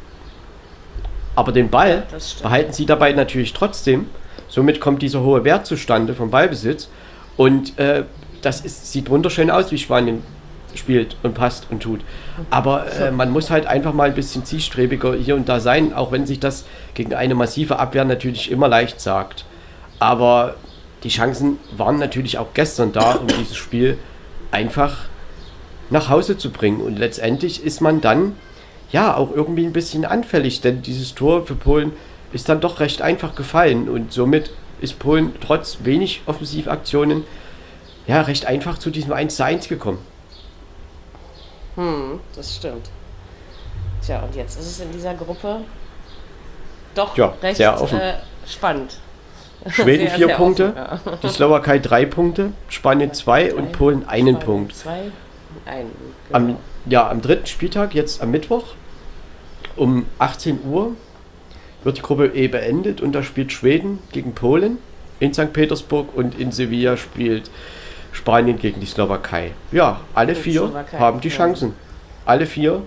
Aber den Ball behalten sie dabei natürlich trotzdem. Somit kommt dieser hohe Wert zustande vom Ballbesitz. Und äh, das ist, sieht wunderschön aus, wie Spanien spielt und passt und tut. Aber äh, man muss halt einfach mal ein bisschen zielstrebiger hier und da sein, auch wenn sich das gegen eine massive Abwehr natürlich immer leicht sagt. Aber die Chancen waren natürlich auch gestern da, um dieses Spiel einfach nach Hause zu bringen. Und letztendlich ist man dann ja auch irgendwie ein bisschen anfällig, denn dieses Tor für Polen ist dann doch recht einfach gefallen und somit ist Polen trotz wenig Offensivaktionen ja recht einfach zu diesem 1 zu 1 gekommen. Hm, das stimmt. Tja, und jetzt ist es in dieser Gruppe doch ja, recht sehr offen. Äh, spannend. Schweden sehr, vier sehr Punkte, offen, ja. die Slowakei drei Punkte, Spanien zwei und Polen einen Spanien Punkt. Zwei ein. Genau. Am, ja, am dritten Spieltag, jetzt am Mittwoch, um 18 Uhr, wird die Gruppe E beendet und da spielt Schweden gegen Polen in St. Petersburg und in Sevilla spielt Spanien gegen die Slowakei. Ja, alle und vier Slowakei, haben die Chancen. Alle vier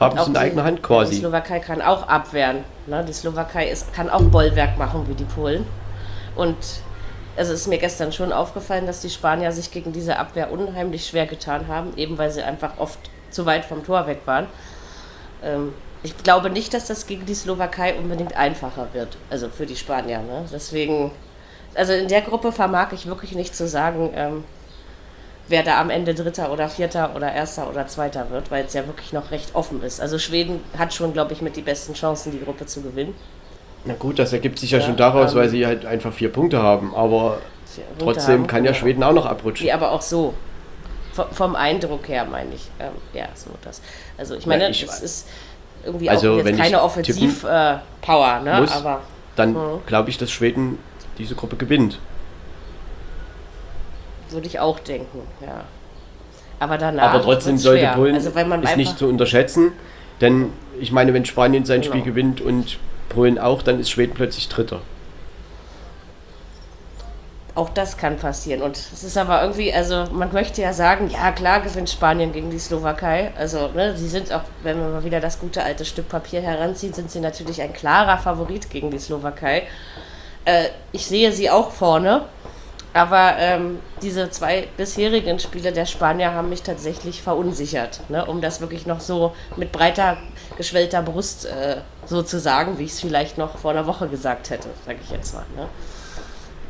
haben es in eigener Hand quasi. Die Slowakei kann auch abwehren. Ne? Die Slowakei ist, kann auch Bollwerk machen wie die Polen. Und also ist mir gestern schon aufgefallen, dass die Spanier sich gegen diese Abwehr unheimlich schwer getan haben, eben weil sie einfach oft zu weit vom Tor weg waren. Ähm, ich glaube nicht, dass das gegen die Slowakei unbedingt einfacher wird, also für die Spanier. Ne? Deswegen, also in der Gruppe vermag ich wirklich nicht zu sagen, ähm, wer da am Ende Dritter oder Vierter oder Erster oder Zweiter wird, weil es ja wirklich noch recht offen ist. Also Schweden hat schon, glaube ich, mit die besten Chancen, die Gruppe zu gewinnen. Na gut, das ergibt sich ja, ja schon daraus, ähm, weil sie halt einfach vier Punkte haben, aber trotzdem haben, kann ja. Schweden auch noch abrutschen. Nee, aber auch so. V vom Eindruck her meine ich. Ähm, ja, so das. Also ich meine, Ja, ich es ist irgendwie Also, auch keine Offensiv-Power, ne? muss, Aber Dann Mhm. glaube ich, dass Schweden diese Gruppe gewinnt. würde ich auch denken, ja. Aber danach. Aber trotzdem sollte. Polen also, ist nicht zu unterschätzen, denn ich meine, wenn Spanien sein Spiel Genau. gewinnt und Polen auch, dann ist Schweden plötzlich Dritter. Auch das kann passieren. Und es ist aber irgendwie, also man möchte ja sagen, ja klar gewinnt Spanien gegen die Slowakei. Also, ne, sie sind auch, wenn wir mal wieder das gute alte Stück Papier heranziehen, sind sie natürlich ein klarer Favorit gegen die Slowakei. Äh, ich sehe sie auch vorne. Aber ähm, diese zwei bisherigen Spiele der Spanier haben mich tatsächlich verunsichert, ne? um das wirklich noch so mit breiter, geschwellter Brust äh, so zu sagen, wie ich es vielleicht noch vor einer Woche gesagt hätte, sage ich jetzt mal. Ne?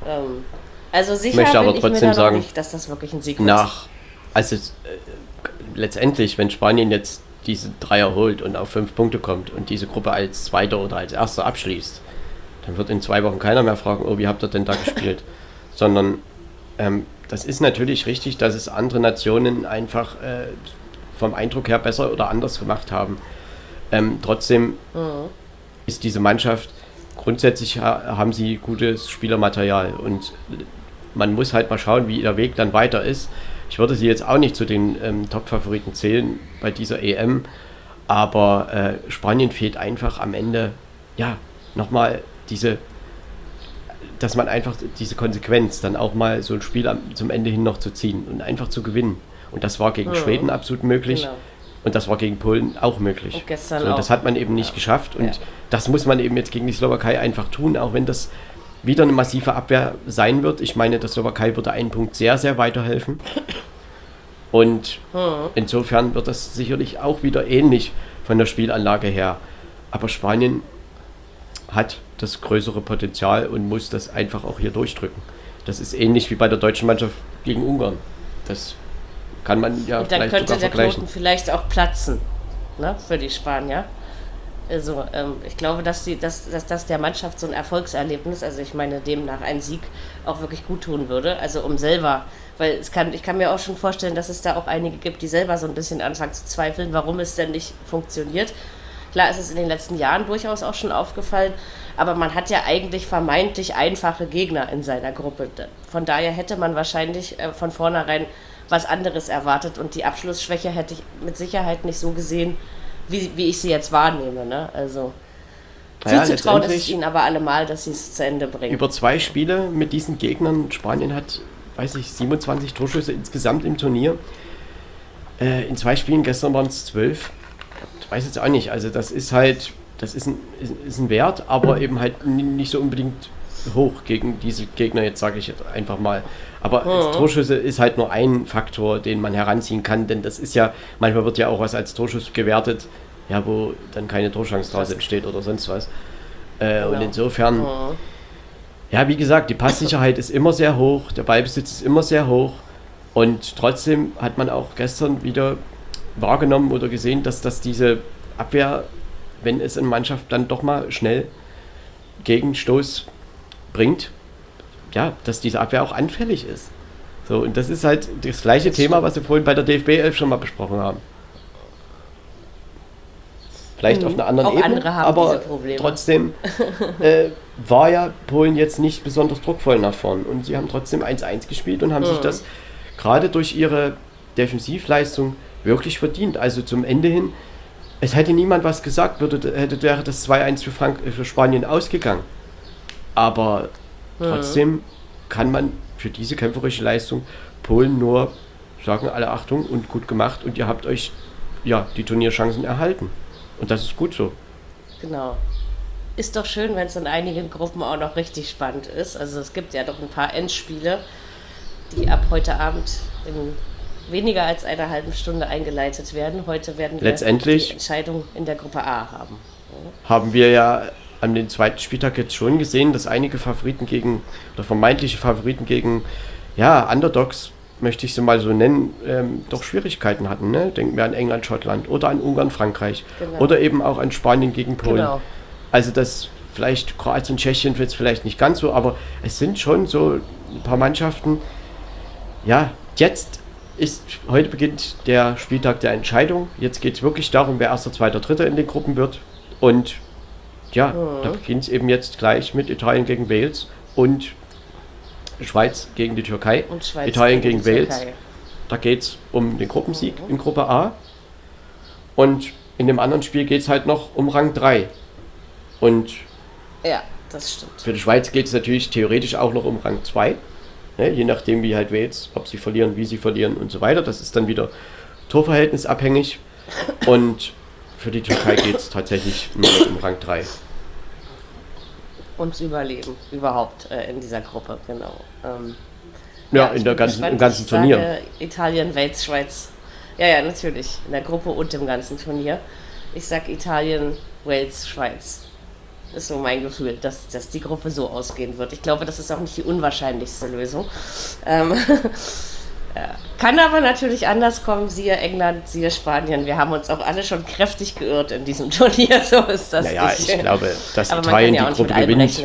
Ähm, also sicher möchte aber bin ich mir trotzdem da noch sagen, nicht, dass das wirklich ein Sieg. Nach, also es, äh, letztendlich, wenn Spanien jetzt diese Dreier holt und auf fünf Punkte kommt und diese Gruppe als Zweiter oder als Erster abschließt, dann wird in zwei Wochen keiner mehr fragen, oh, wie habt ihr denn da gespielt? Sondern ähm, das ist natürlich richtig, dass es andere Nationen einfach äh, vom Eindruck her besser oder anders gemacht haben. Ähm, trotzdem ist diese Mannschaft, grundsätzlich ha haben sie gutes Spielermaterial und man muss halt mal schauen, wie der Weg dann weiter ist. Ich würde sie jetzt auch nicht zu den ähm, Top-Favoriten zählen bei dieser EM, aber äh, Spanien fehlt einfach am Ende, ja, nochmal diese, dass man einfach diese Konsequenz dann auch mal so ein Spiel am, zum Ende hin noch zu ziehen und einfach zu gewinnen. Und das war gegen Mhm. Schweden absolut möglich. Genau. Und das war gegen Polen auch möglich. Und gestern so, auch. Das hat man eben nicht geschafft. Und Ja. das muss man eben jetzt gegen die Slowakei einfach tun, auch wenn das wieder eine massive Abwehr sein wird. Ich meine, der Slowakei würde einen Punkt sehr, sehr weiterhelfen. Und Hm. insofern wird das sicherlich auch wieder ähnlich von der Spielanlage her. Aber Spanien hat das größere Potenzial und muss das einfach auch hier durchdrücken. Das ist ähnlich wie bei der deutschen Mannschaft gegen Ungarn. Das kann man ja Und dann vielleicht könnte sogar der vergleichen. Knoten vielleicht auch platzen ne, für die Spanier. Also ähm, ich glaube, dass, sie, dass, dass das der Mannschaft so ein Erfolgserlebnis, also ich meine demnach ein Sieg, auch wirklich gut tun würde. Also um selber, weil es kann, ich kann mir auch schon vorstellen, dass es da auch einige gibt, die selber so ein bisschen anfangen zu zweifeln, warum es denn nicht funktioniert. Klar ist es in den letzten Jahren durchaus auch schon aufgefallen, aber man hat ja eigentlich vermeintlich einfache Gegner in seiner Gruppe. Von daher hätte man wahrscheinlich äh, von vornherein was anderes erwartet und die Abschlussschwäche hätte ich mit Sicherheit nicht so gesehen, wie, wie ich sie jetzt wahrnehme. Ne? Also Naja, zuzutrauen ist es ihnen aber allemal, dass sie es zu Ende bringen. Über zwei Spiele mit diesen Gegnern, Spanien hat, weiß ich, 27 Torschüsse insgesamt im Turnier. Äh, in zwei Spielen, gestern waren es 12. Ich weiß jetzt auch nicht, also das ist halt, das ist ein, ist, ist ein Wert, aber eben halt nicht so unbedingt hoch gegen diese Gegner, jetzt sage ich jetzt einfach mal. Aber Torschüsse ist halt nur ein Faktor, den man heranziehen kann, denn das ist ja, manchmal wird ja auch was als Torschuss gewertet, ja, wo dann keine Torchance draus entsteht oder sonst was. Äh, Und Genau. insofern, Mhm. ja, wie gesagt, die Passsicherheit ist immer sehr hoch, der Ballbesitz ist immer sehr hoch und trotzdem hat man auch gestern wieder wahrgenommen oder gesehen, dass das diese Abwehr, wenn es eine Mannschaft dann doch mal schnell Gegenstoß bringt, ja, dass diese Abwehr auch anfällig ist. So, und das ist halt das gleiche Das Thema, was wir vorhin bei der DFB 11 schon mal besprochen haben. Vielleicht Mhm. auf einer anderen Auch Ebene, andere haben aber diese Probleme. trotzdem äh, war ja Polen jetzt nicht besonders druckvoll nach vorn. Und sie haben trotzdem 1-1 gespielt und haben sich Mhm. das gerade durch ihre Defensivleistung wirklich verdient. Also zum Ende hin, es hätte niemand was gesagt, würde, hätte, wäre das 2-1 für, Frank äh, für Spanien ausgegangen. Aber Mhm. trotzdem kann man für diese kämpferische Leistung Polen nur sagen, alle Achtung und gut gemacht und ihr habt euch ja die Turnierchancen erhalten. Und das ist gut so. Genau. Ist doch schön, wenn es in einigen Gruppen auch noch richtig spannend ist. Also es gibt ja doch ein paar Endspiele, die ab heute Abend in weniger als einer halben Stunde eingeleitet werden. Heute werden wir Letztendlich- die Entscheidung in der Gruppe A haben. haben wir ja an den zweiten Spieltag jetzt schon gesehen, dass einige Favoriten gegen, oder vermeintliche Favoriten gegen, ja, Underdogs, möchte ich sie mal so nennen, ähm, doch Schwierigkeiten hatten. Ne? Denken wir an England, Schottland oder an Ungarn, Frankreich Genau. oder eben auch an Spanien gegen Polen. Genau. Also das vielleicht Kroatien, Tschechien wird es vielleicht nicht ganz so, aber es sind schon so ein paar Mannschaften. Ja, jetzt ist, heute beginnt der Spieltag der Entscheidung. Jetzt geht es wirklich darum, wer erster, zweiter, dritter in den Gruppen wird. Und ja, mhm. da beginnt es eben jetzt gleich mit Italien gegen Wales und Schweiz gegen die Türkei. Italien gegen, gegen Wales. Türkei. Da geht es um den Gruppensieg mhm. in Gruppe A. Und in dem anderen Spiel geht es halt noch um Rang 3. Und ja, das stimmt. Für die Schweiz geht es natürlich theoretisch auch noch um Rang 2. Ne, je nachdem, wie halt Wales, ob sie verlieren, wie sie verlieren und so weiter. Das ist dann wieder torverhältnisabhängig. Und für die Türkei geht es tatsächlich nur um Rang 3. Ums Überleben überhaupt äh, in dieser Gruppe, genau. Ähm, ja, ja in der ganzen, im ganzen Turnier. Italien, Wales, Schweiz. Ja, ja, natürlich. In der Gruppe und im ganzen Turnier. Ich sag Italien, Wales, Schweiz. Ist so mein Gefühl, dass, dass die Gruppe so ausgehen wird. Ich glaube, das ist auch nicht die unwahrscheinlichste Lösung. Ähm, ja. Kann aber natürlich anders kommen, siehe England, siehe Spanien. Wir haben uns auch alle schon kräftig geirrt in diesem Turnier, so ist das naja, nicht. ich glaube, dass Italien ja die Gruppe gewinnt,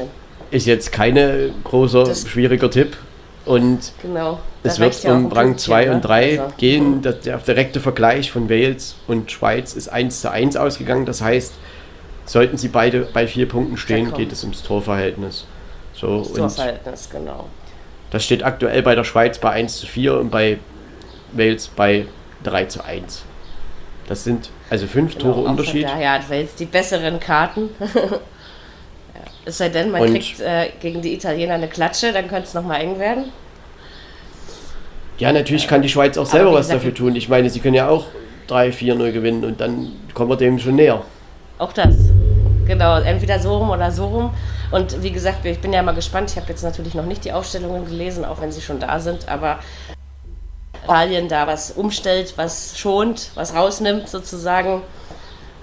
ist jetzt kein großer, schwieriger Tipp. Und genau, es wird um Rang 2 und 3 also, gehen. Der, der direkte Vergleich von Wales und Schweiz ist 1 zu 1 ausgegangen. Das heißt, sollten sie beide bei vier Punkten stehen, geht es ums Torverhältnis. So, das Torverhältnis, genau. Das steht aktuell bei der Schweiz bei 1 zu 4 und bei Wales bei 3 zu 1. Das sind also fünf genau, Tore Unterschied. Daher hat Wales die besseren Karten. Es sei denn, man und kriegt äh, gegen die Italiener eine Klatsche, dann könnte es nochmal eng werden. Ja, natürlich kann die Schweiz auch selber was dafür tun. Ich meine, sie können ja auch 3-4-0 gewinnen und dann kommen wir dem schon näher. Auch das. Genau, entweder so rum oder so rum. Und wie gesagt, ich bin ja mal gespannt. Ich habe jetzt natürlich noch nicht die Aufstellungen gelesen, auch wenn sie schon da sind, aber Italien da was umstellt, was schont, was rausnimmt sozusagen,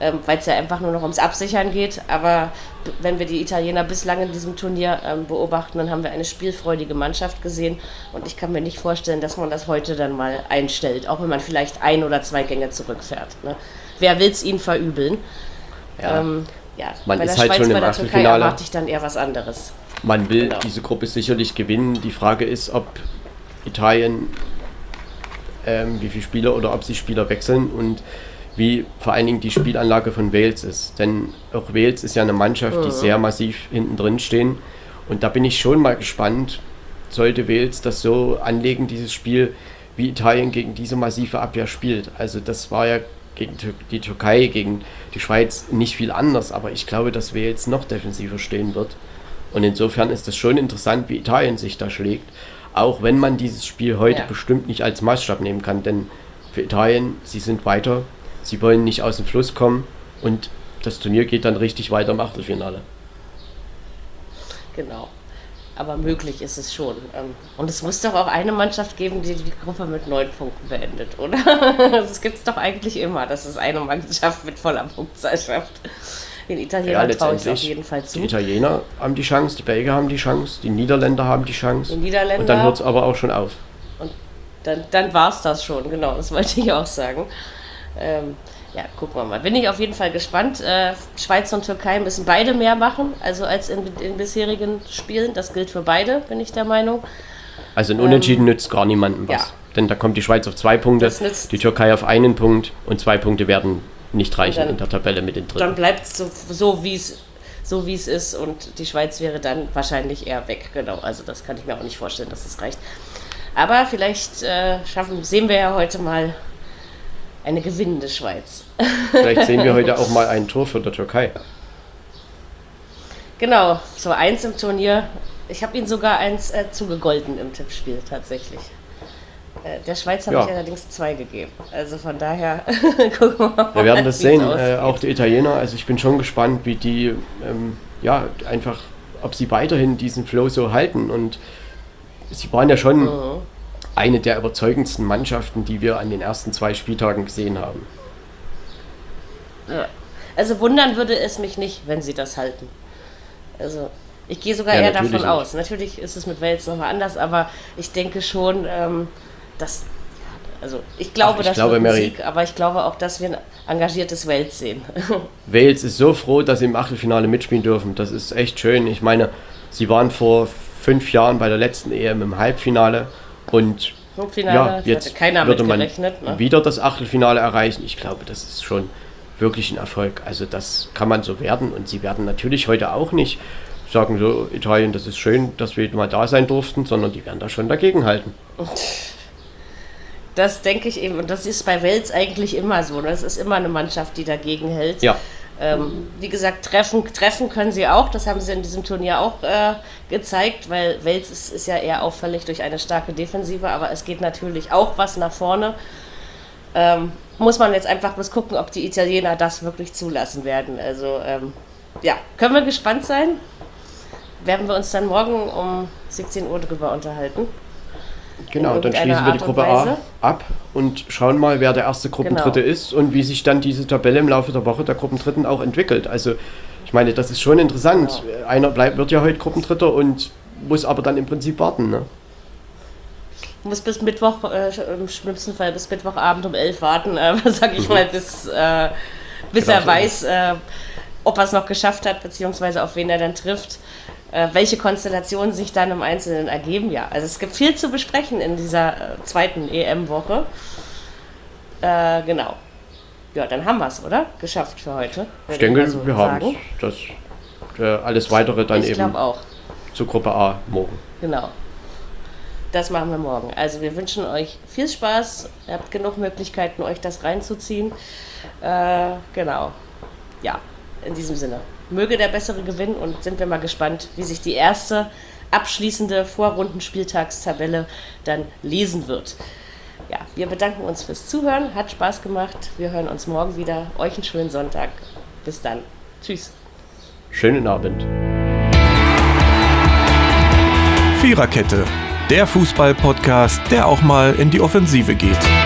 ähm, weil es ja einfach nur noch ums Absichern geht. Aber wenn wir die Italiener bislang in diesem Turnier ähm, beobachten, dann haben wir eine spielfreudige Mannschaft gesehen. Und ich kann mir nicht vorstellen, dass man das heute dann mal einstellt, auch wenn man vielleicht ein oder zwei Gänge zurückfährt. Ne? Wer will es ihnen verübeln? Ja. Ähm, ja, man ist halt Schweiz, schon im Achtelfinale. erwarte ich dann eher was anderes. Man will genau. diese Gruppe sicherlich gewinnen. Die Frage ist, ob Italien, ähm, wie viele Spieler oder ob sie Spieler wechseln und wie vor allen Dingen die Spielanlage von Wales ist. Denn auch Wales ist ja eine Mannschaft, die mhm. sehr massiv hinten drin stehen. Und da bin ich schon mal gespannt, sollte Wales das so anlegen, dieses Spiel, wie Italien gegen diese massive Abwehr spielt. Also das war ja gegen die Türkei, gegen die Schweiz nicht viel anders, aber ich glaube, dass wir jetzt noch defensiver stehen wird. Und insofern ist es schon interessant, wie Italien sich da schlägt, auch wenn man dieses Spiel heute ja. bestimmt nicht als Maßstab nehmen kann, denn für Italien, sie sind weiter, sie wollen nicht aus dem Fluss kommen und das Turnier geht dann richtig weiter im Achtelfinale. Genau aber möglich ist es schon. Ähm, und es muss doch auch eine Mannschaft geben, die die Gruppe mit neun Punkten beendet, oder? Das gibt es doch eigentlich immer, dass es eine Mannschaft mit voller Punktzahl schafft. Den Italienern ja, traue ich auf jeden Fall zu. Die Italiener haben die Chance, die Belgier haben die Chance, die Niederländer haben die Chance. Die Niederländer. Und dann hört es aber auch schon auf. Und dann, dann war es das schon, genau, das wollte ich auch sagen. Ähm, ja, gucken wir mal. Bin ich auf jeden Fall gespannt. Äh, Schweiz und Türkei müssen beide mehr machen, also als in, in bisherigen Spielen. Das gilt für beide, bin ich der Meinung. Also ein Unentschieden ähm, nützt gar niemandem was. Ja. Denn da kommt die Schweiz auf zwei Punkte, die Türkei auf einen Punkt und zwei Punkte werden nicht reichen dann, in der Tabelle mit den Dritten. Dann bleibt es so, so wie es so wie es ist und die Schweiz wäre dann wahrscheinlich eher weg. Genau, also das kann ich mir auch nicht vorstellen, dass das reicht. Aber vielleicht äh, schaffen, sehen wir ja heute mal eine gewinnende Schweiz. Vielleicht sehen wir heute auch mal ein Tor für der Türkei. Genau, so eins im Turnier. Ich habe ihn sogar eins äh, zugegolten im Tippspiel tatsächlich. Äh, der Schweiz habe ja. ich allerdings zwei gegeben. Also von daher gucken wir mal. Wir werden das sehen. Äh, auch die Italiener. Also ich bin schon gespannt, wie die ähm, ja einfach, ob sie weiterhin diesen Flow so halten. Und sie waren ja schon mhm eine der überzeugendsten Mannschaften, die wir an den ersten zwei Spieltagen gesehen haben. Ja. Also wundern würde es mich nicht, wenn sie das halten. Also ich gehe sogar ja, eher davon nicht. aus. Natürlich ist es mit Wales nochmal anders, aber ich denke schon, ähm, dass Also ich glaube, Ach, ich das glaube, wird ein Sieg, aber ich glaube auch, dass wir ein engagiertes Wales sehen. Wales ist so froh, dass sie im Achtelfinale mitspielen dürfen. Das ist echt schön. Ich meine, sie waren vor fünf Jahren bei der letzten EM im Halbfinale und Halbfinale, ja, das jetzt würde man. Ne? wieder das Achtelfinale erreichen. Ich glaube, das ist schon wirklich ein Erfolg. Also das kann man so werden und sie werden natürlich heute auch nicht sagen so Italien, das ist schön, dass wir mal da sein durften, sondern die werden da schon dagegenhalten. Das denke ich eben, und das ist bei Wales eigentlich immer so. Ne? Es ist immer eine Mannschaft, die dagegen hält. Ja, Ähm, wie gesagt, treffen, treffen können sie auch. Das haben sie in diesem Turnier auch äh, gezeigt, weil Wales ist, ist ja eher auffällig durch eine starke Defensive, aber es geht natürlich auch was nach vorne. Ähm, muss man jetzt einfach bloß gucken, ob die Italiener das wirklich zulassen werden. Also, ähm, ja, können wir gespannt sein. Werden wir uns dann morgen um 17 Uhr drüber unterhalten. Genau. Dann schließen wir die Gruppe A ab und schauen mal, wer der erste Gruppendritte Genau. ist und wie sich dann diese Tabelle im Laufe der Woche der Gruppendritten auch entwickelt. Also ich meine, das ist schon interessant. Genau. Einer bleibt, wird ja heute Gruppendritter und muss aber dann im Prinzip warten. Ne? muss bis Mittwoch, äh, im schlimmsten Fall bis Mittwochabend um 11 warten, äh, sag ich mal, bis, äh, bis Genau er weiß, äh, ob er es noch geschafft hat, beziehungsweise auf wen er dann trifft, welche Konstellationen sich dann im Einzelnen ergeben. Ja, also es gibt viel zu besprechen in dieser äh, zweiten EM-Woche. Äh, genau. Ja, dann haben wir es, oder? Geschafft für heute. Ich denke, so wir haben das. äh, alles weitere dann Ich eben auch. zur Gruppe A morgen. Genau. Das machen wir morgen. Also wir wünschen euch viel Spaß. Ihr habt genug Möglichkeiten, euch das reinzuziehen. Äh, genau. Ja, in diesem Sinne. Möge der Bessere gewinnen und sind wir mal gespannt, wie sich die erste abschließende Vorrundenspieltagstabelle dann lesen wird. Ja, wir bedanken uns fürs Zuhören. Hat Spaß gemacht. Wir hören uns morgen wieder. Euch einen schönen Sonntag. Bis dann. Tschüss. Schönen Abend. Viererkette, der Fußball-Podcast, der auch mal in die Offensive geht.